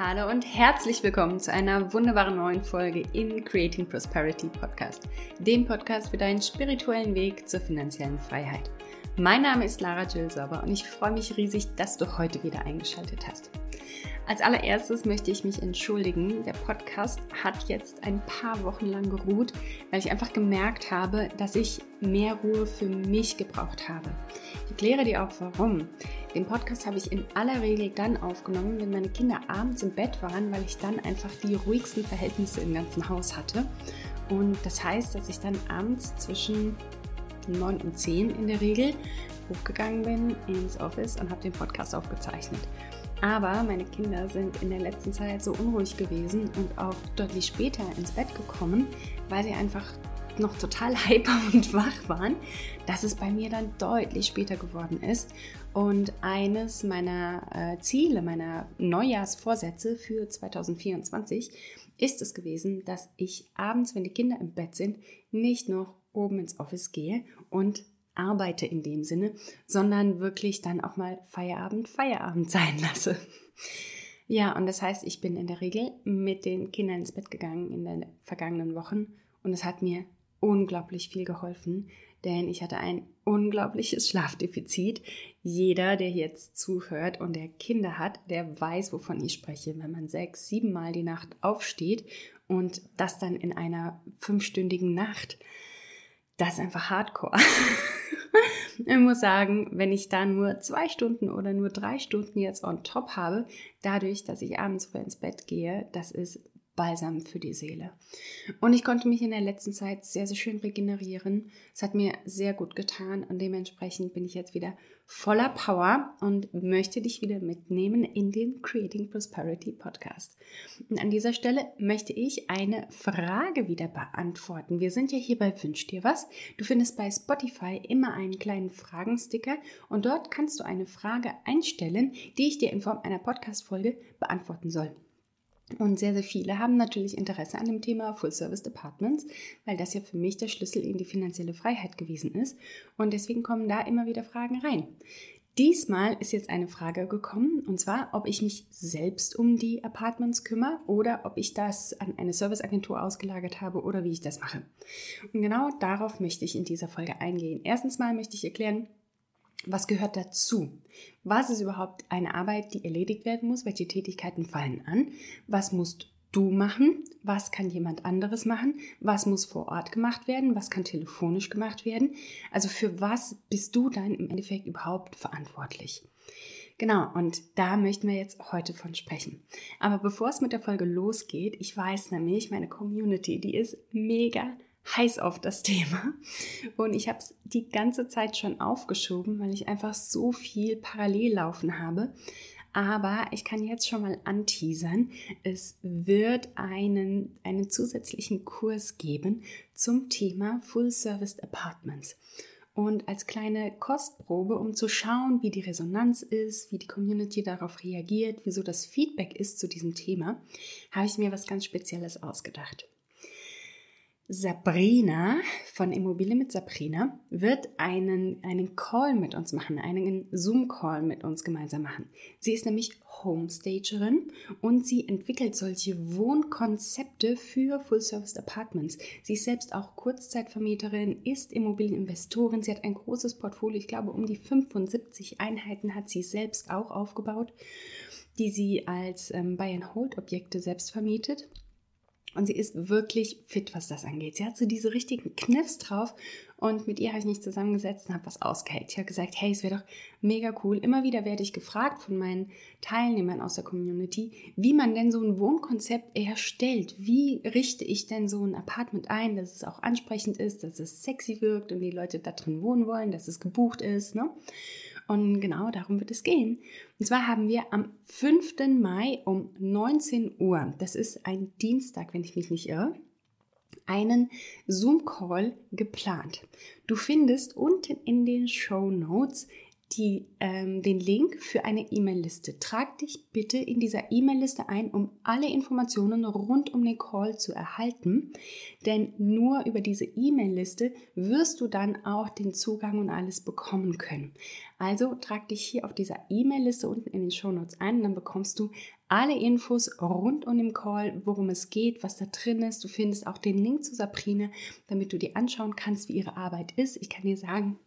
Hallo und herzlich willkommen zu einer wunderbaren neuen Folge im Creating Prosperity Podcast, dem Podcast für deinen spirituellen Weg zur finanziellen Freiheit. Mein Name ist Lara Jill Sauber und ich freue mich riesig, dass du heute wieder eingeschaltet hast. Als allererstes möchte ich mich entschuldigen. Der Podcast hat jetzt ein paar Wochen lang geruht, weil ich einfach gemerkt habe, dass ich mehr Ruhe für mich gebraucht habe. Ich erkläre dir auch warum. Den Podcast habe ich in aller Regel dann aufgenommen, wenn meine Kinder abends im Bett waren, weil ich dann einfach die ruhigsten Verhältnisse im ganzen Haus hatte. Und das heißt, dass ich dann abends zwischen 9 und 10 in der Regel hochgegangen bin ins Office und habe den Podcast aufgezeichnet. Aber meine Kinder sind in der letzten Zeit so unruhig gewesen und auch deutlich später ins Bett gekommen, weil sie einfach noch total hyper und wach waren, dass es bei mir dann deutlich später geworden ist. Und eines meiner äh, Ziele, meiner Neujahrsvorsätze für 2024 ist es gewesen, dass ich abends, wenn die Kinder im Bett sind, nicht noch oben ins Office gehe und arbeite in dem Sinne, sondern wirklich dann auch mal Feierabend, Feierabend sein lasse. Ja, und das heißt, ich bin in der Regel mit den Kindern ins Bett gegangen in den vergangenen Wochen und es hat mir unglaublich viel geholfen, denn ich hatte ein unglaubliches Schlafdefizit. Jeder, der jetzt zuhört und der Kinder hat, der weiß, wovon ich spreche. Wenn man sechs, sieben Mal die Nacht aufsteht und das dann in einer fünfstündigen Nacht, das ist einfach Hardcore. ich muss sagen, wenn ich da nur zwei Stunden oder nur drei Stunden jetzt on top habe, dadurch, dass ich abends früh ins Bett gehe, das ist Balsam für die Seele. Und ich konnte mich in der letzten Zeit sehr, sehr schön regenerieren. Es hat mir sehr gut getan und dementsprechend bin ich jetzt wieder voller Power und möchte dich wieder mitnehmen in den Creating Prosperity Podcast. Und an dieser Stelle möchte ich eine Frage wieder beantworten. Wir sind ja hier bei Wünsch dir was. Du findest bei Spotify immer einen kleinen Fragensticker und dort kannst du eine Frage einstellen, die ich dir in Form einer Podcast-Folge beantworten soll. Und sehr, sehr viele haben natürlich Interesse an dem Thema Full Service Departments, weil das ja für mich der Schlüssel in die finanzielle Freiheit gewesen ist. Und deswegen kommen da immer wieder Fragen rein. Diesmal ist jetzt eine Frage gekommen, und zwar, ob ich mich selbst um die Apartments kümmere oder ob ich das an eine Serviceagentur ausgelagert habe oder wie ich das mache. Und genau darauf möchte ich in dieser Folge eingehen. Erstens mal möchte ich erklären, was gehört dazu? Was ist überhaupt eine Arbeit, die erledigt werden muss? Welche Tätigkeiten fallen an? Was musst du machen? Was kann jemand anderes machen? Was muss vor Ort gemacht werden? Was kann telefonisch gemacht werden? Also für was bist du dann im Endeffekt überhaupt verantwortlich? Genau, und da möchten wir jetzt heute von sprechen. Aber bevor es mit der Folge losgeht, ich weiß nämlich, meine Community, die ist mega heiß auf das Thema. Und ich habe es die ganze Zeit schon aufgeschoben, weil ich einfach so viel parallel laufen habe. Aber ich kann jetzt schon mal anteasern, es wird einen, einen zusätzlichen Kurs geben zum Thema Full Service Apartments. Und als kleine Kostprobe, um zu schauen, wie die Resonanz ist, wie die Community darauf reagiert, wieso das Feedback ist zu diesem Thema, habe ich mir was ganz Spezielles ausgedacht. Sabrina von Immobilie mit Sabrina wird einen, einen Call mit uns machen, einen Zoom-Call mit uns gemeinsam machen. Sie ist nämlich Homestagerin und sie entwickelt solche Wohnkonzepte für Full-Service Apartments. Sie ist selbst auch Kurzzeitvermieterin, ist Immobilieninvestorin. Sie hat ein großes Portfolio, ich glaube um die 75 Einheiten hat sie selbst auch aufgebaut, die sie als ähm, Buy-and-Hold-Objekte selbst vermietet. Und sie ist wirklich fit, was das angeht. Sie hat so diese richtigen Kniffs drauf. Und mit ihr habe ich mich zusammengesetzt und habe was ausgeheckt. Ich habe gesagt, hey, es wäre doch mega cool. Immer wieder werde ich gefragt von meinen Teilnehmern aus der Community, wie man denn so ein Wohnkonzept erstellt. Wie richte ich denn so ein Apartment ein, dass es auch ansprechend ist, dass es sexy wirkt und die Leute da drin wohnen wollen, dass es gebucht ist. Ne? Und genau darum wird es gehen. Und zwar haben wir am 5. Mai um 19 Uhr, das ist ein Dienstag, wenn ich mich nicht irre, einen Zoom-Call geplant. Du findest unten in den Show Notes die, ähm, den Link für eine E-Mail-Liste. Trag dich bitte in dieser E-Mail-Liste ein, um alle Informationen rund um den Call zu erhalten. Denn nur über diese E-Mail-Liste wirst du dann auch den Zugang und alles bekommen können. Also trag dich hier auf dieser E-Mail-Liste unten in den Show Notes ein und dann bekommst du alle Infos rund um den Call, worum es geht, was da drin ist. Du findest auch den Link zu Sabrine, damit du dir anschauen kannst, wie ihre Arbeit ist. Ich kann dir sagen,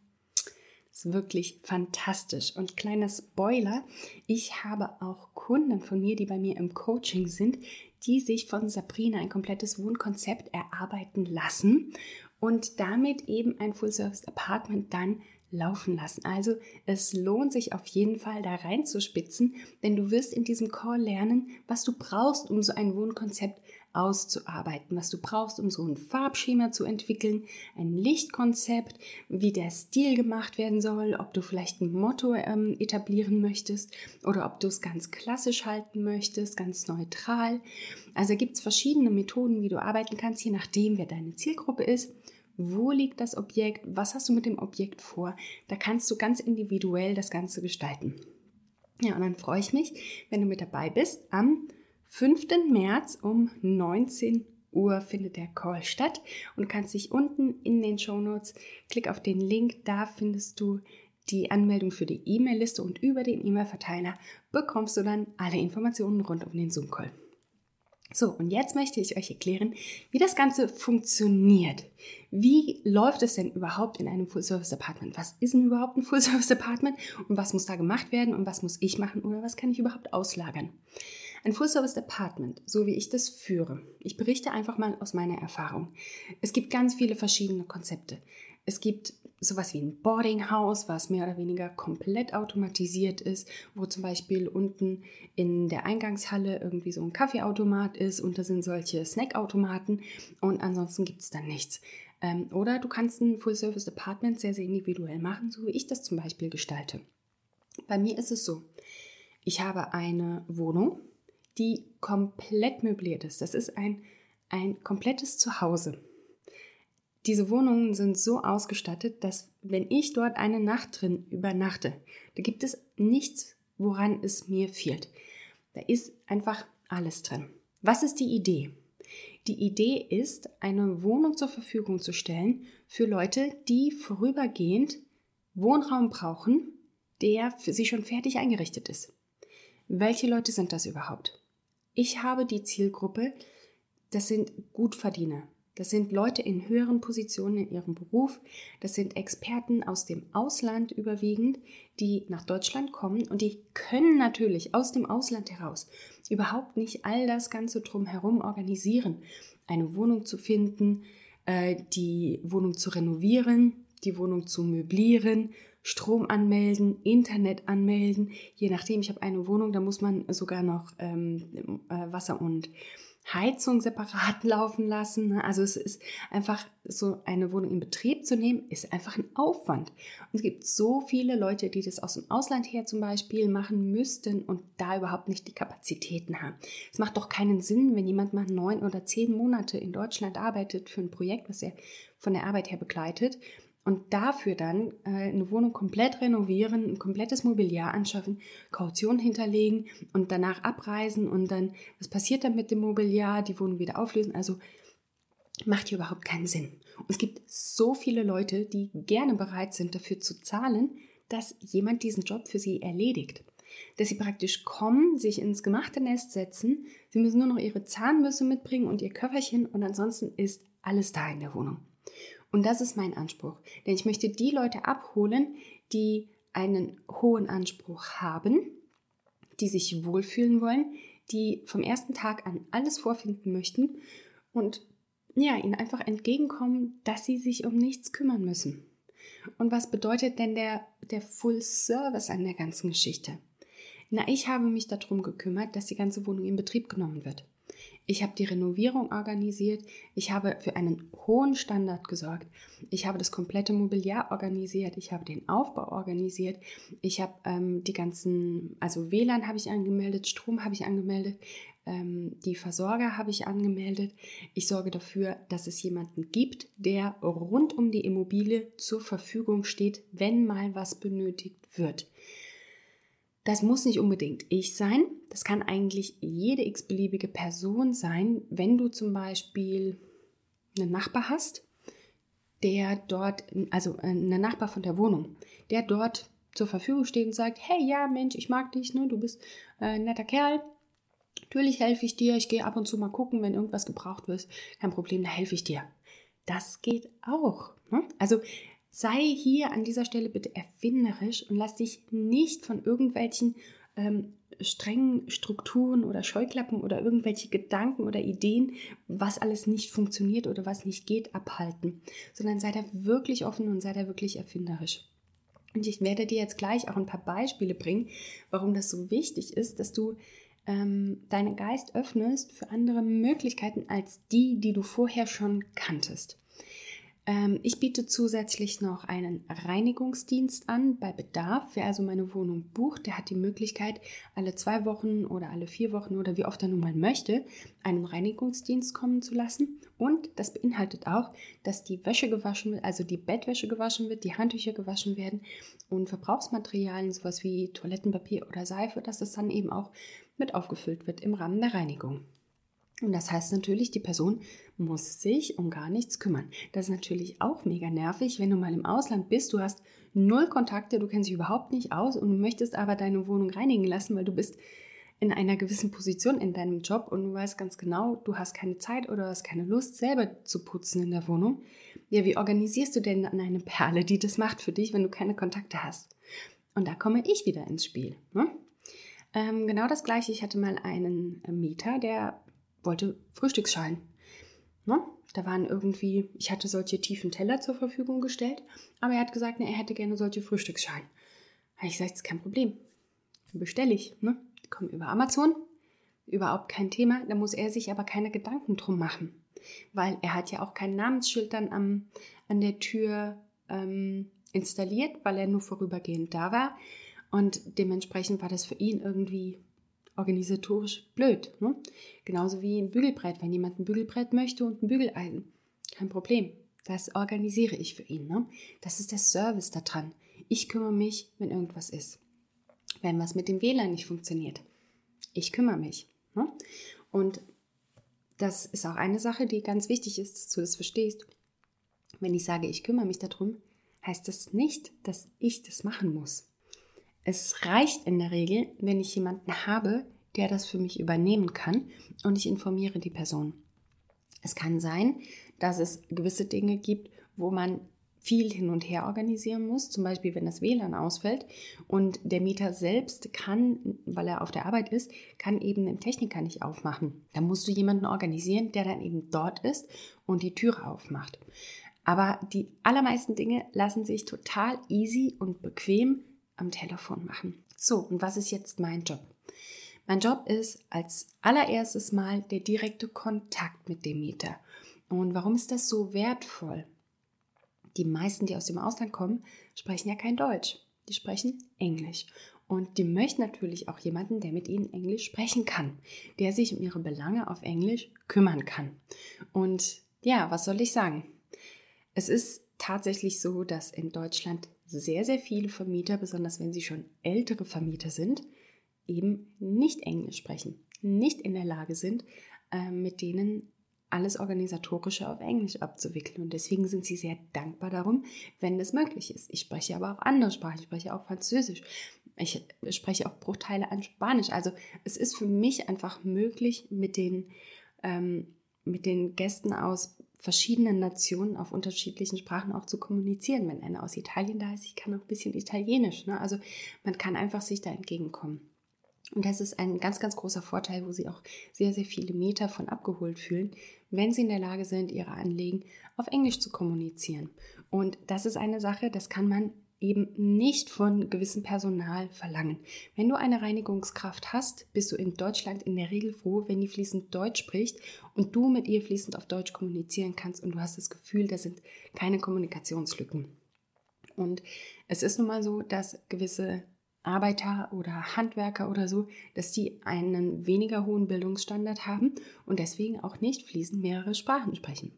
ist wirklich fantastisch. Und kleiner Spoiler, ich habe auch Kunden von mir, die bei mir im Coaching sind, die sich von Sabrina ein komplettes Wohnkonzept erarbeiten lassen und damit eben ein Full-Service-Apartment dann laufen lassen. Also es lohnt sich auf jeden Fall da reinzuspitzen, denn du wirst in diesem Call lernen, was du brauchst, um so ein Wohnkonzept auszuarbeiten, was du brauchst, um so ein Farbschema zu entwickeln, ein Lichtkonzept, wie der Stil gemacht werden soll, ob du vielleicht ein Motto ähm, etablieren möchtest oder ob du es ganz klassisch halten möchtest, ganz neutral. Also gibt es verschiedene Methoden, wie du arbeiten kannst, je nachdem, wer deine Zielgruppe ist. Wo liegt das Objekt? Was hast du mit dem Objekt vor? Da kannst du ganz individuell das Ganze gestalten. Ja, und dann freue ich mich, wenn du mit dabei bist am 5. März um 19 Uhr findet der Call statt und kannst dich unten in den Show Notes klick auf den Link, da findest du die Anmeldung für die E-Mail-Liste und über den E-Mail-Verteiler bekommst du dann alle Informationen rund um den Zoom-Call. So, und jetzt möchte ich euch erklären, wie das Ganze funktioniert. Wie läuft es denn überhaupt in einem Full-Service-Apartment? Was ist denn überhaupt ein Full-Service-Apartment und was muss da gemacht werden und was muss ich machen oder was kann ich überhaupt auslagern? Ein Full-Service Apartment, so wie ich das führe. Ich berichte einfach mal aus meiner Erfahrung. Es gibt ganz viele verschiedene Konzepte. Es gibt sowas wie ein Boarding House, was mehr oder weniger komplett automatisiert ist, wo zum Beispiel unten in der Eingangshalle irgendwie so ein Kaffeeautomat ist und da sind solche Snackautomaten und ansonsten gibt es dann nichts. Ähm, oder du kannst ein Full-Service Apartment sehr, sehr individuell machen, so wie ich das zum Beispiel gestalte. Bei mir ist es so, ich habe eine Wohnung, die komplett möbliert ist. Das ist ein, ein komplettes Zuhause. Diese Wohnungen sind so ausgestattet, dass wenn ich dort eine Nacht drin übernachte, da gibt es nichts, woran es mir fehlt. Da ist einfach alles drin. Was ist die Idee? Die Idee ist, eine Wohnung zur Verfügung zu stellen für Leute, die vorübergehend Wohnraum brauchen, der für sie schon fertig eingerichtet ist. Welche Leute sind das überhaupt? Ich habe die Zielgruppe, das sind Gutverdiener. Das sind Leute in höheren Positionen in ihrem Beruf. Das sind Experten aus dem Ausland überwiegend, die nach Deutschland kommen und die können natürlich aus dem Ausland heraus überhaupt nicht all das Ganze drumherum organisieren. Eine Wohnung zu finden, äh, die Wohnung zu renovieren, die Wohnung zu möblieren, Strom anmelden, Internet anmelden. Je nachdem, ich habe eine Wohnung, da muss man sogar noch ähm, äh, Wasser und Heizung separat laufen lassen. Ne? Also es ist einfach so eine Wohnung in Betrieb zu nehmen, ist einfach ein Aufwand. Und es gibt so viele Leute, die das aus dem Ausland her zum Beispiel machen müssten und da überhaupt nicht die Kapazitäten haben. Es macht doch keinen Sinn, wenn jemand mal neun oder zehn Monate in Deutschland arbeitet für ein Projekt, was er von der Arbeit her begleitet und dafür dann äh, eine Wohnung komplett renovieren, ein komplettes Mobiliar anschaffen, Kaution hinterlegen und danach abreisen und dann, was passiert dann mit dem Mobiliar, die Wohnung wieder auflösen. Also macht hier überhaupt keinen Sinn. Und es gibt so viele Leute, die gerne bereit sind, dafür zu zahlen, dass jemand diesen Job für sie erledigt. Dass sie praktisch kommen, sich ins gemachte Nest setzen, sie müssen nur noch ihre Zahnbürste mitbringen und ihr Köfferchen und ansonsten ist alles da in der Wohnung. Und das ist mein Anspruch. Denn ich möchte die Leute abholen, die einen hohen Anspruch haben, die sich wohlfühlen wollen, die vom ersten Tag an alles vorfinden möchten und ja, ihnen einfach entgegenkommen, dass sie sich um nichts kümmern müssen. Und was bedeutet denn der, der Full Service an der ganzen Geschichte? Na, ich habe mich darum gekümmert, dass die ganze Wohnung in Betrieb genommen wird. Ich habe die Renovierung organisiert. Ich habe für einen hohen Standard gesorgt. Ich habe das komplette Mobiliar organisiert. Ich habe den Aufbau organisiert. Ich habe ähm, die ganzen, also WLAN habe ich angemeldet, Strom habe ich angemeldet. ähm, die Versorger habe ich angemeldet. Ich sorge dafür, dass es jemanden gibt, der rund um die Immobilie zur Verfügung steht, wenn mal was benötigt wird. Das muss nicht unbedingt ich sein. Das kann eigentlich jede x-beliebige Person sein, wenn du zum Beispiel einen Nachbar hast, der dort, also äh, einen Nachbar von der Wohnung, der dort zur Verfügung steht und sagt, hey, ja, Mensch, ich mag dich, ne? du bist äh, ein netter Kerl. Natürlich helfe ich dir. Ich gehe ab und zu mal gucken, wenn irgendwas gebraucht wird. Kein Problem, da helfe ich dir. Das geht auch. Ne? Also sei hier an dieser Stelle bitte erfinderisch und lass dich nicht von irgendwelchen ähm, strengen Strukturen oder Scheuklappen oder irgendwelche Gedanken oder Ideen, was alles nicht funktioniert oder was nicht geht, abhalten, sondern sei da wirklich offen und sei da wirklich erfinderisch. Und ich werde dir jetzt gleich auch ein paar Beispiele bringen, warum das so wichtig ist, dass du ähm, deinen Geist öffnest für andere Möglichkeiten als die, die du vorher schon kanntest. Ähm, ich biete zusätzlich noch einen Reinigungsdienst an bei Bedarf. Wer also meine Wohnung bucht, der hat die Möglichkeit, alle zwei Wochen oder alle vier Wochen oder wie oft er nun mal möchte, einen Reinigungsdienst kommen zu lassen. Und das beinhaltet auch, dass die Wäsche gewaschen wird, also die Bettwäsche gewaschen wird, die Handtücher gewaschen werden und Verbrauchsmaterialien, sowas wie Toilettenpapier oder Seife, dass das dann eben auch mit aufgefüllt wird im Rahmen der Reinigung. Und das heißt natürlich, die Person muss sich um gar nichts kümmern. Das ist natürlich auch mega nervig, wenn du mal im Ausland bist, du hast null Kontakte, du kennst dich überhaupt nicht aus und möchtest aber deine Wohnung reinigen lassen, weil du bist in einer gewissen Position in deinem Job und du weißt ganz genau, du hast keine Zeit oder hast keine Lust, selber zu putzen in der Wohnung. Ja, wie organisierst du denn eine Perle, die das macht für dich, wenn du keine Kontakte hast? Und da komme ich wieder ins Spiel. Ne? Ähm, genau das gleiche. Ich hatte mal einen Mieter, der wollte Frühstücksschalen. Ne? Da waren irgendwie, ich hatte solche tiefen Teller zur Verfügung gestellt, aber er hat gesagt, ne, er hätte gerne solche Frühstücksschalen. Da habe ich gesagt, ist kein Problem. Bestelle ich. Ne? Die kommen über Amazon, überhaupt kein Thema. Da muss er sich aber keine Gedanken drum machen. Weil er hat ja auch kein Namensschild dann am, an der Tür ähm, installiert, weil er nur vorübergehend da war. Und dementsprechend war das für ihn irgendwie organisatorisch blöd. Ne? Genauso wie ein Bügelbrett. Wenn jemand ein Bügelbrett möchte und ein Bügeleisen, kein Problem. Das organisiere ich für ihn. Ne? Das ist der Service daran. Ich kümmere mich, wenn irgendwas ist. Wenn was mit dem WLAN nicht funktioniert. Ich kümmere mich. Ne? Und das ist auch eine Sache, die ganz wichtig ist, dass du das verstehst. Wenn ich sage, ich kümmere mich darum, heißt das nicht, dass ich das machen muss. Es reicht in der Regel, wenn ich jemanden habe, der das für mich übernehmen kann und ich informiere die Person. Es kann sein, dass es gewisse Dinge gibt, wo man viel hin und her organisieren muss, zum Beispiel wenn das WLAN ausfällt und der Mieter selbst kann, weil er auf der Arbeit ist, kann eben den Techniker nicht aufmachen. Da musst du jemanden organisieren, der dann eben dort ist und die Türe aufmacht. Aber die allermeisten Dinge lassen sich total easy und bequem am Telefon machen. So, und was ist jetzt mein Job? Mein Job ist als allererstes mal der direkte Kontakt mit dem Mieter. Und warum ist das so wertvoll? Die meisten, die aus dem Ausland kommen, sprechen ja kein Deutsch. Die sprechen Englisch. Und die möchten natürlich auch jemanden, der mit ihnen Englisch sprechen kann, der sich um ihre Belange auf Englisch kümmern kann. Und ja, was soll ich sagen? Es ist tatsächlich so, dass in Deutschland sehr, sehr viele Vermieter, besonders wenn sie schon ältere Vermieter sind, eben nicht Englisch sprechen, nicht in der Lage sind, äh, mit denen alles Organisatorische auf Englisch abzuwickeln. Und deswegen sind sie sehr dankbar darum, wenn das möglich ist. Ich spreche aber auch andere Sprachen. Ich spreche auch Französisch. Ich spreche auch Bruchteile an Spanisch. Also es ist für mich einfach möglich, mit den, ähm, mit den Gästen aus verschiedenen Nationen auf unterschiedlichen Sprachen auch zu kommunizieren. Wenn einer aus Italien da ist, ich kann auch ein bisschen Italienisch. Ne? Also man kann einfach sich da entgegenkommen. Und das ist ein ganz, ganz großer Vorteil, wo sie auch sehr, sehr viele Meter von abgeholt fühlen, wenn sie in der Lage sind, ihre Anliegen auf Englisch zu kommunizieren. Und das ist eine Sache, das kann man eben nicht von gewissem Personal verlangen. Wenn du eine Reinigungskraft hast, bist du in Deutschland in der Regel froh, wenn die fließend Deutsch spricht und du mit ihr fließend auf Deutsch kommunizieren kannst und du hast das Gefühl, da sind keine Kommunikationslücken. Und es ist nun mal so, dass gewisse Arbeiter oder Handwerker oder so, dass die einen weniger hohen Bildungsstandard haben und deswegen auch nicht fließend mehrere Sprachen sprechen.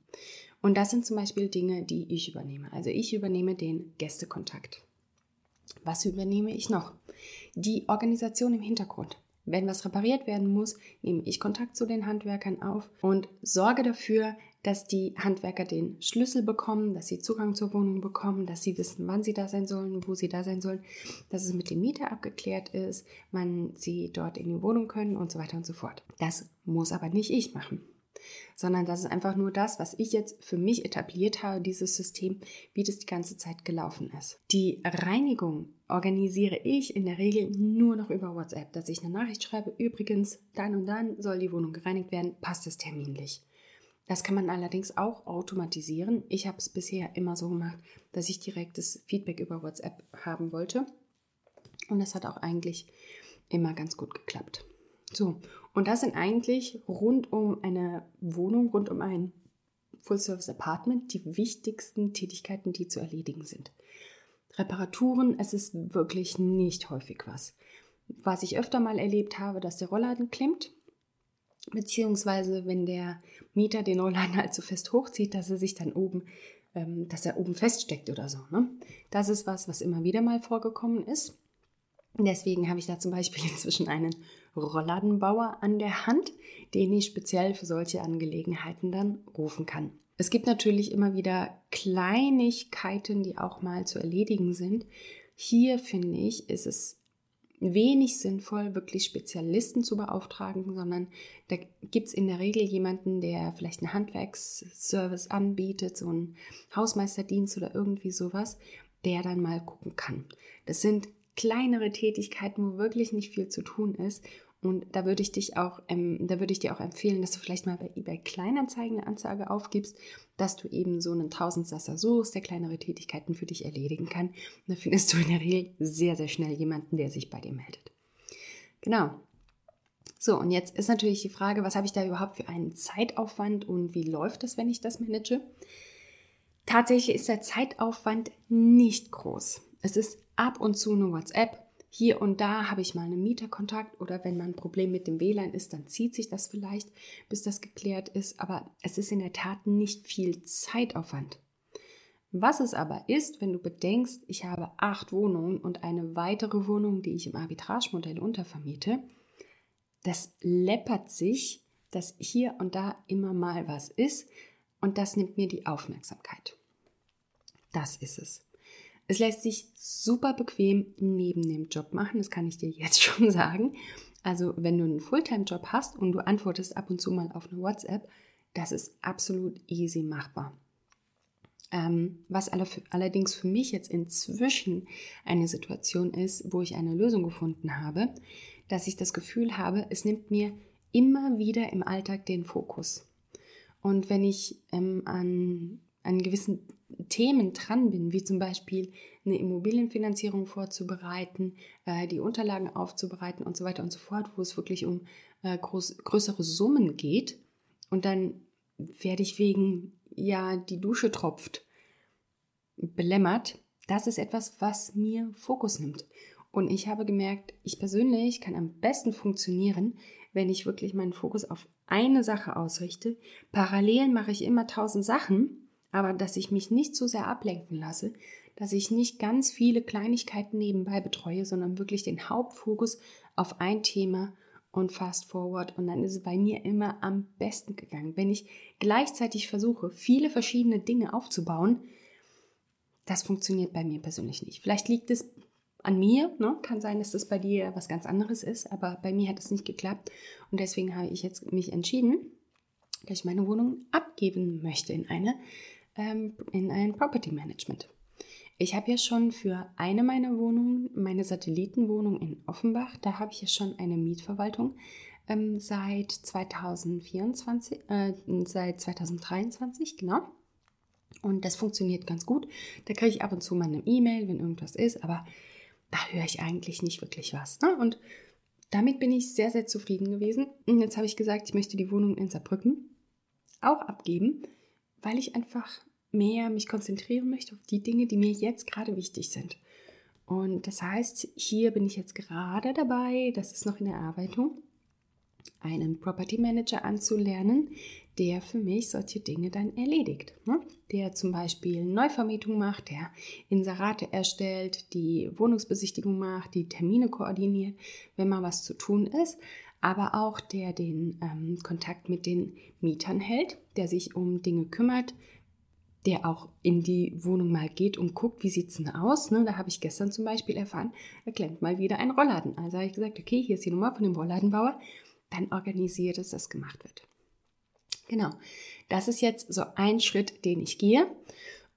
Und das sind zum Beispiel Dinge, die ich übernehme. Also ich übernehme den Gästekontakt. Was übernehme ich noch? Die Organisation im Hintergrund. Wenn was repariert werden muss, nehme ich Kontakt zu den Handwerkern auf und sorge dafür, dass die Handwerker den Schlüssel bekommen, dass sie Zugang zur Wohnung bekommen, dass sie wissen, wann sie da sein sollen, wo sie da sein sollen, dass es mit dem Mieter abgeklärt ist, wann sie dort in die Wohnung können und so weiter und so fort. Das muss aber nicht ich machen sondern das ist einfach nur das, was ich jetzt für mich etabliert habe, dieses System, wie das die ganze Zeit gelaufen ist. Die Reinigung organisiere ich in der Regel nur noch über WhatsApp, dass ich eine Nachricht schreibe, übrigens, dann und dann soll die Wohnung gereinigt werden, passt es terminlich. Das kann man allerdings auch automatisieren. Ich habe es bisher immer so gemacht, dass ich direkt das Feedback über WhatsApp haben wollte. Und das hat auch eigentlich immer ganz gut geklappt. So, und das sind eigentlich rund um eine Wohnung, rund um ein Full-Service-Apartment die wichtigsten Tätigkeiten, die zu erledigen sind. Reparaturen, es ist wirklich nicht häufig was. Was ich öfter mal erlebt habe, dass der Rollladen klemmt, beziehungsweise wenn der Mieter den Rollladen halt so fest hochzieht, dass er sich dann oben, ähm, dass er oben feststeckt oder so. Ne? Das ist was, was immer wieder mal vorgekommen ist. Deswegen habe ich da zum Beispiel inzwischen einen Rollladenbauer an der Hand, den ich speziell für solche Angelegenheiten dann rufen kann. Es gibt natürlich immer wieder Kleinigkeiten, die auch mal zu erledigen sind. Hier finde ich, ist es wenig sinnvoll, wirklich Spezialisten zu beauftragen, sondern da gibt es in der Regel jemanden, der vielleicht einen Handwerksservice anbietet, so einen Hausmeisterdienst oder irgendwie sowas, der dann mal gucken kann. Das sind kleinere Tätigkeiten, wo wirklich nicht viel zu tun ist. Und da würde ich dich auch, ähm, da würde ich dir auch empfehlen, dass du vielleicht mal bei eBay Kleinanzeigen eine Anzeige aufgibst, dass du eben so einen Tausendsasser suchst, der kleinere Tätigkeiten für dich erledigen kann. Und da findest du in der Regel sehr, sehr schnell jemanden, der sich bei dir meldet. Genau. So, und jetzt ist natürlich die Frage, was habe ich da überhaupt für einen Zeitaufwand und wie läuft das, wenn ich das manage? Tatsächlich ist der Zeitaufwand nicht groß. Es ist ab und zu nur WhatsApp. Hier und da habe ich mal einen Mieterkontakt oder wenn mal ein Problem mit dem WLAN ist, dann zieht sich das vielleicht, bis das geklärt ist. Aber es ist in der Tat nicht viel Zeitaufwand. Was es aber ist, wenn du bedenkst, ich habe acht Wohnungen und eine weitere Wohnung, die ich im Arbitragemodell untervermiete, das läppert sich, dass hier und da immer mal was ist und das nimmt mir die Aufmerksamkeit. Das ist es. Es lässt sich super bequem neben dem Job machen, das kann ich dir jetzt schon sagen. Also wenn du einen Fulltime-Job hast und du antwortest ab und zu mal auf eine WhatsApp, das ist absolut easy machbar. Ähm, was allerdings für mich jetzt inzwischen eine Situation ist, wo ich eine Lösung gefunden habe, dass ich das Gefühl habe, es nimmt mir immer wieder im Alltag den Fokus. Und wenn ich ähm, an, an gewissen Themen dran bin, wie zum Beispiel eine Immobilienfinanzierung vorzubereiten, äh, die Unterlagen aufzubereiten und so weiter und so fort, wo es wirklich um äh, groß, größere Summen geht. Und dann werde ich wegen, ja, die Dusche tropft, belämmert. Das ist etwas, was mir Fokus nimmt. Und ich habe gemerkt, ich persönlich kann am besten funktionieren, wenn ich wirklich meinen Fokus auf eine Sache ausrichte. Parallel mache ich immer tausend Sachen aber dass ich mich nicht so sehr ablenken lasse, dass ich nicht ganz viele Kleinigkeiten nebenbei betreue, sondern wirklich den Hauptfokus auf ein Thema und fast forward und dann ist es bei mir immer am besten gegangen. Wenn ich gleichzeitig versuche, viele verschiedene Dinge aufzubauen, das funktioniert bei mir persönlich nicht. Vielleicht liegt es an mir, ne? kann sein, dass das bei dir was ganz anderes ist, aber bei mir hat es nicht geklappt und deswegen habe ich jetzt mich entschieden, dass ich meine Wohnung abgeben möchte in eine ähm, in ein Property Management. Ich habe ja schon für eine meiner Wohnungen, meine Satellitenwohnung in Offenbach, da habe ich ja schon eine Mietverwaltung ähm, seit 2024, äh, seit 2023, genau. Und das funktioniert ganz gut. Da kriege ich ab und zu mal eine E-Mail, wenn irgendwas ist, aber da höre ich eigentlich nicht wirklich was. Ne? Und damit bin ich sehr, sehr zufrieden gewesen. Und jetzt habe ich gesagt, ich möchte die Wohnung in Saarbrücken auch abgeben weil ich einfach mehr mich konzentrieren möchte auf die Dinge, die mir jetzt gerade wichtig sind. Und das heißt, hier bin ich jetzt gerade dabei, das ist noch in der Erarbeitung, einen Property Manager anzulernen, der für mich solche Dinge dann erledigt. Ne? Der zum Beispiel Neuvermietung macht, der Inserate erstellt, die Wohnungsbesichtigung macht, die Termine koordiniert, wenn mal was zu tun ist, aber auch der den ähm, Kontakt mit den Mietern hält, der sich um Dinge kümmert, der auch in die Wohnung mal geht und guckt, wie sieht es denn aus. Ne? Da habe ich gestern zum Beispiel erfahren, er klemmt mal wieder einen Rollladen. Also habe ich gesagt, okay, hier ist die Nummer von dem Rollladenbauer, dann organisiert dass gemacht wird. Genau, das ist jetzt so ein Schritt, den ich gehe.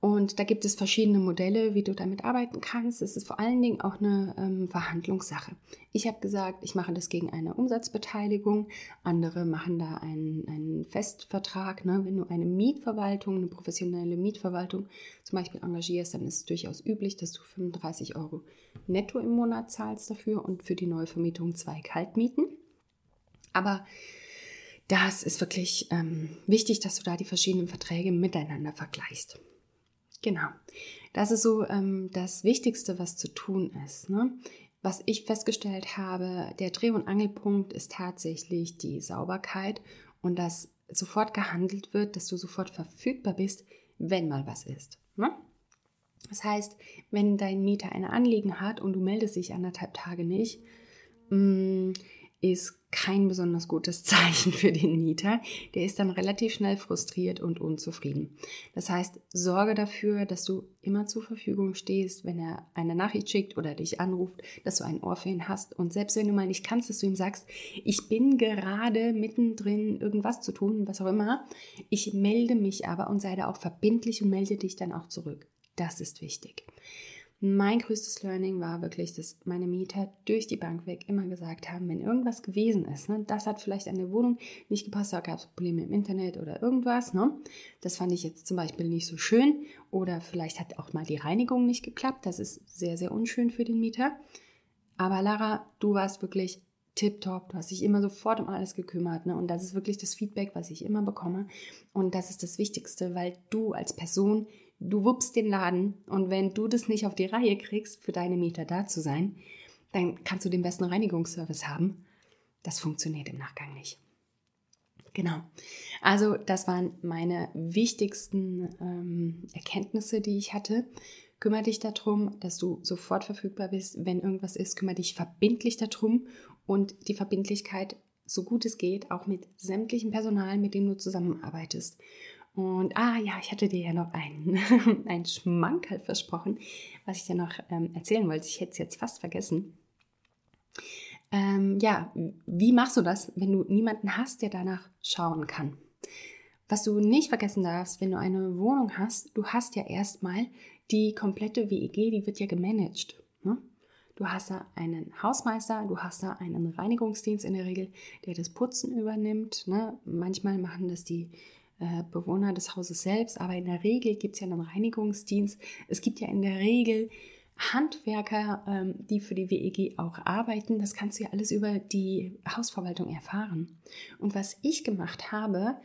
Und da gibt es verschiedene Modelle, wie du damit arbeiten kannst. Es ist vor allen Dingen auch eine ähm, Verhandlungssache. Ich habe gesagt, ich mache das gegen eine Umsatzbeteiligung. Andere machen da einen, einen Festvertrag. Ne? Wenn du eine Mietverwaltung, eine professionelle Mietverwaltung zum Beispiel engagierst, dann ist es durchaus üblich, dass du 35 Euro netto im Monat zahlst dafür und für die Neuvermietung zwei Kaltmieten. Aber das ist wirklich ähm, wichtig, dass du da die verschiedenen Verträge miteinander vergleichst. Genau, das ist so ähm, das Wichtigste, was zu tun ist. Ne? Was ich festgestellt habe, der Dreh- und Angelpunkt ist tatsächlich die Sauberkeit und dass sofort gehandelt wird, dass du sofort verfügbar bist, wenn mal was ist. Ne? Das heißt, wenn dein Mieter ein Anliegen hat und du meldest dich anderthalb Tage nicht, mh, mm, ist kein besonders gutes Zeichen für den Mieter. Der ist dann relativ schnell frustriert und unzufrieden. Das heißt, sorge dafür, dass du immer zur Verfügung stehst, wenn er eine Nachricht schickt oder dich anruft, dass du ein Ohr für ihn hast. Und selbst wenn du mal nicht kannst, dass du ihm sagst, ich bin gerade mittendrin, irgendwas zu tun, was auch immer. Ich melde mich aber und sei da auch verbindlich und melde dich dann auch zurück. Das ist wichtig. Mein größtes Learning war wirklich, dass meine Mieter durch die Bank weg immer gesagt haben, wenn irgendwas gewesen ist, ne, das hat vielleicht an der Wohnung nicht gepasst, da gab es Probleme im Internet oder irgendwas. Ne, das fand ich jetzt zum Beispiel nicht so schön. Oder vielleicht hat auch mal die Reinigung nicht geklappt. Das ist sehr, sehr unschön für den Mieter. Aber Lara, du warst wirklich tipptopp. Du hast dich immer sofort um alles gekümmert. Ne? Und das ist wirklich das Feedback, was ich immer bekomme. Und das ist das Wichtigste, weil du als Person du wuppst den Laden und wenn du das nicht auf die Reihe kriegst, für deine Mieter da zu sein, dann kannst du den besten Reinigungsservice haben. Das funktioniert im Nachgang nicht. Genau. Also das waren meine wichtigsten ähm, Erkenntnisse, die ich hatte. Kümmere dich darum, dass du sofort verfügbar bist. Wenn irgendwas ist, kümmere dich verbindlich darum und die Verbindlichkeit, so gut es geht, auch mit sämtlichem Personal, mit dem du zusammenarbeitest. Und ah ja, ich hatte dir ja noch einen, einen Schmankerl versprochen, was ich dir noch ähm, erzählen wollte. Ich hätte es jetzt fast vergessen. Ähm, ja, wie machst du das, wenn du niemanden hast, der danach schauen kann? Was du nicht vergessen darfst, wenn du eine Wohnung hast, du hast ja erstmal die komplette WEG, die wird ja gemanagt. Ne? Du hast da einen Hausmeister, du hast da einen Reinigungsdienst in der Regel, der das Putzen übernimmt. Ne? Manchmal machen das die äh, Bewohner des Hauses selbst, aber in der Regel gibt es ja einen Reinigungsdienst. Es gibt ja in der Regel Handwerker, ähm, die für die WEG auch arbeiten. Das kannst du ja alles über die Hausverwaltung erfahren. Und was ich gemacht habe,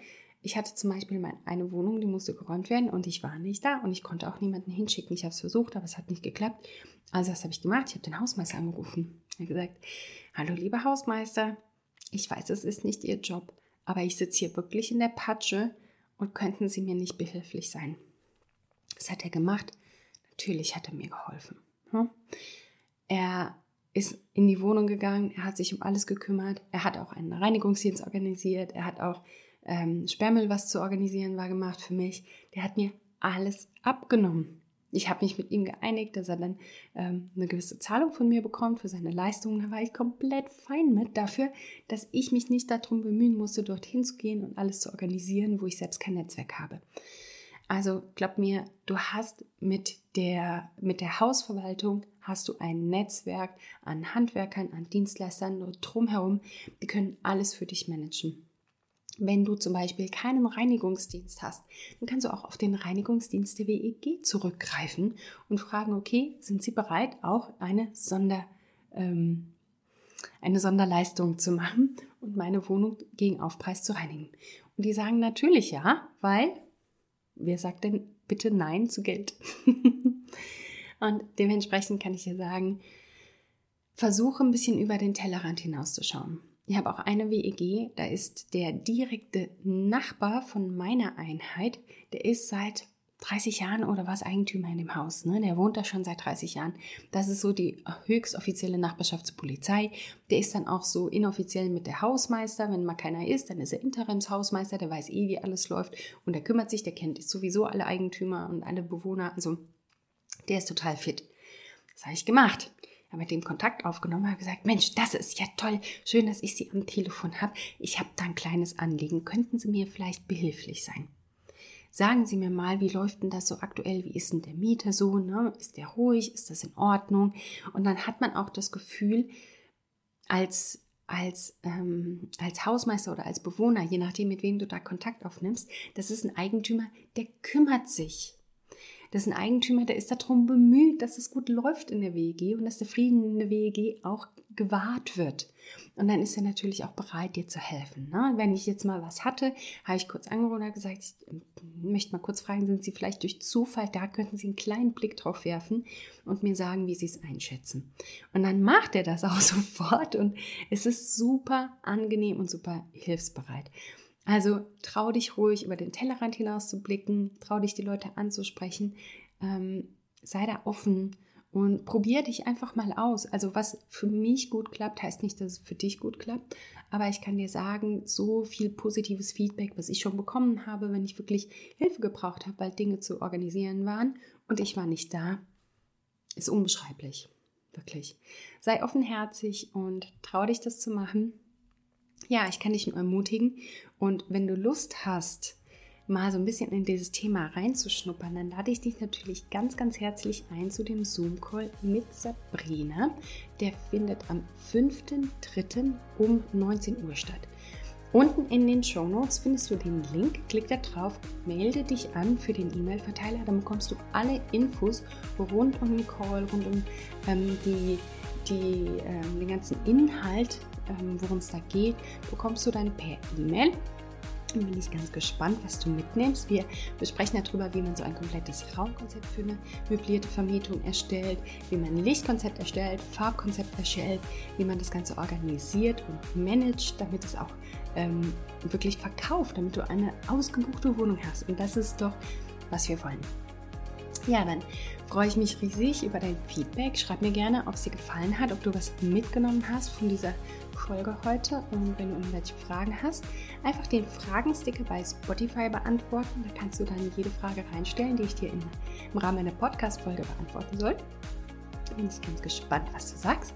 ich hatte zum Beispiel eine Wohnung, die musste geräumt werden und ich war nicht da und ich konnte auch niemanden hinschicken. Ich habe es versucht, aber es hat nicht geklappt. Also was habe ich gemacht? Ich habe den Hausmeister angerufen. Er hat gesagt, hallo lieber Hausmeister, ich weiß, es ist nicht Ihr Job, aber ich sitze hier wirklich in der Patsche und könnten Sie mir nicht behilflich sein? Das hat er gemacht. Natürlich hat er mir geholfen. Hm? Er ist in die Wohnung gegangen, er hat sich um alles gekümmert, er hat auch einen Reinigungsdienst organisiert, er hat auch ähm, Sperrmüll, was zu organisieren war, gemacht für mich. Der hat mir alles abgenommen ich habe mich mit ihm geeinigt, dass er dann ähm, eine gewisse Zahlung von mir bekommt für seine Leistungen. Da war ich komplett fein mit dafür, dass ich mich nicht darum bemühen musste, dorthin zu gehen und alles zu organisieren, wo ich selbst kein Netzwerk habe. Also glaub mir, du hast mit der, mit der Hausverwaltung hast du ein Netzwerk an Handwerkern, an Dienstleistern drumherum, die können alles für dich managen. Wenn du zum Beispiel keinen Reinigungsdienst hast, dann kannst du auch auf den Reinigungsdienst der WEG zurückgreifen und fragen, okay, sind sie bereit, auch eine, Sonder, ähm, eine Sonderleistung zu machen und meine Wohnung gegen Aufpreis zu reinigen? Und die sagen natürlich ja, weil, wer sagt denn bitte Nein zu Geld? Und dementsprechend kann ich dir sagen, versuche ein bisschen über den Tellerrand hinauszuschauen. Ich habe auch eine WEG, da ist der direkte Nachbar von meiner Einheit, der ist seit 30 Jahren oder was Eigentümer in dem Haus. Ne? Der wohnt da schon seit 30 Jahren. Das ist so die höchstoffizielle Nachbarschaftspolizei. Der ist dann auch so inoffiziell mit der Hausmeister. Wenn mal keiner ist, dann ist er Interimshausmeister. Der weiß eh, wie alles läuft. Und der kümmert sich, der kennt sowieso alle Eigentümer und alle Bewohner. Also der ist total fit. Das habe ich gemacht. Habe mit dem Kontakt aufgenommen, habe gesagt, Mensch, das ist ja toll. Schön, dass ich Sie am Telefon habe. Ich habe da ein kleines Anliegen. Könnten Sie mir vielleicht behilflich sein? Sagen Sie mir mal, wie läuft denn das so aktuell? Wie ist denn der Mieter so? Ne? Ist der ruhig? Ist das in Ordnung? Und dann hat man auch das Gefühl, als, als, ähm, als Hausmeister oder als Bewohner, je nachdem, mit wem du da Kontakt aufnimmst, das ist ein Eigentümer, der kümmert sich. Ein Eigentümer, der ist darum bemüht, dass es gut läuft in der WEG und dass der Frieden in der WEG auch gewahrt wird. Und dann ist er natürlich auch bereit, dir zu helfen. Ne? Wenn ich jetzt mal was hatte, habe ich kurz angerufen und gesagt, ich ähm, möchte mal kurz fragen, sind Sie vielleicht durch Zufall da? Könnten Sie einen kleinen Blick drauf werfen und mir sagen, wie Sie es einschätzen? Und dann macht er das auch sofort und es ist super angenehm und super hilfsbereit. Also trau dich ruhig über den Tellerrand hinaus zu blicken, trau dich die Leute anzusprechen, ähm, sei da offen und probier dich einfach mal aus. Also was für mich gut klappt, heißt nicht, dass es für dich gut klappt, aber ich kann dir sagen, so viel positives Feedback, was ich schon bekommen habe, wenn ich wirklich Hilfe gebraucht habe, weil Dinge zu organisieren waren und ich war nicht da, ist unbeschreiblich. Wirklich. Sei offenherzig und trau dich, das zu machen ja, ich kann dich nur ermutigen. Und wenn du Lust hast, mal so ein bisschen in dieses Thema reinzuschnuppern, dann lade ich dich natürlich ganz, ganz herzlich ein zu dem Zoom-Call mit Sabrina. Der findet am 5.3. um 19 Uhr statt. Unten in den Show Notes findest du den Link, klick da drauf, melde dich an für den E-Mail-Verteiler, dann bekommst du alle Infos rund um den Call, rund um ähm, die, die, ähm, den ganzen Inhalt worum es da geht, bekommst du dann per E-Mail. Bin ich ganz gespannt, was du mitnimmst. Wir besprechen darüber, wie man so ein komplettes Raumkonzept für eine möblierte Vermietung erstellt, wie man ein Lichtkonzept erstellt, Farbkonzept erstellt, wie man das Ganze organisiert und managt, damit es auch ähm, wirklich verkauft, damit du eine ausgebuchte Wohnung hast. Und das ist doch, was wir wollen. Ja, dann freue ich mich riesig über dein Feedback. Schreib mir gerne, ob es dir gefallen hat, ob du was mitgenommen hast von dieser Folge heute. Und wenn du irgendwelche Fragen hast, einfach den Fragensticker bei Spotify beantworten. Da kannst du dann jede Frage reinstellen, die ich dir in, im Rahmen einer Podcast-Folge beantworten soll. Bin ich ganz gespannt, was du sagst.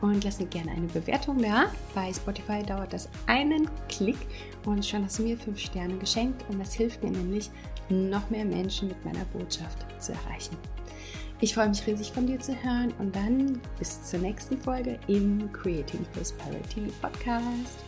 Und lass mir gerne eine Bewertung da. Bei Spotify dauert das einen Klick und schon hast du mir fünf Sterne geschenkt. Und das hilft mir nämlich, noch mehr Menschen mit meiner Botschaft zu erreichen. Ich freue mich riesig von dir zu hören und dann bis zur nächsten Folge im Creating Prosperity Podcast.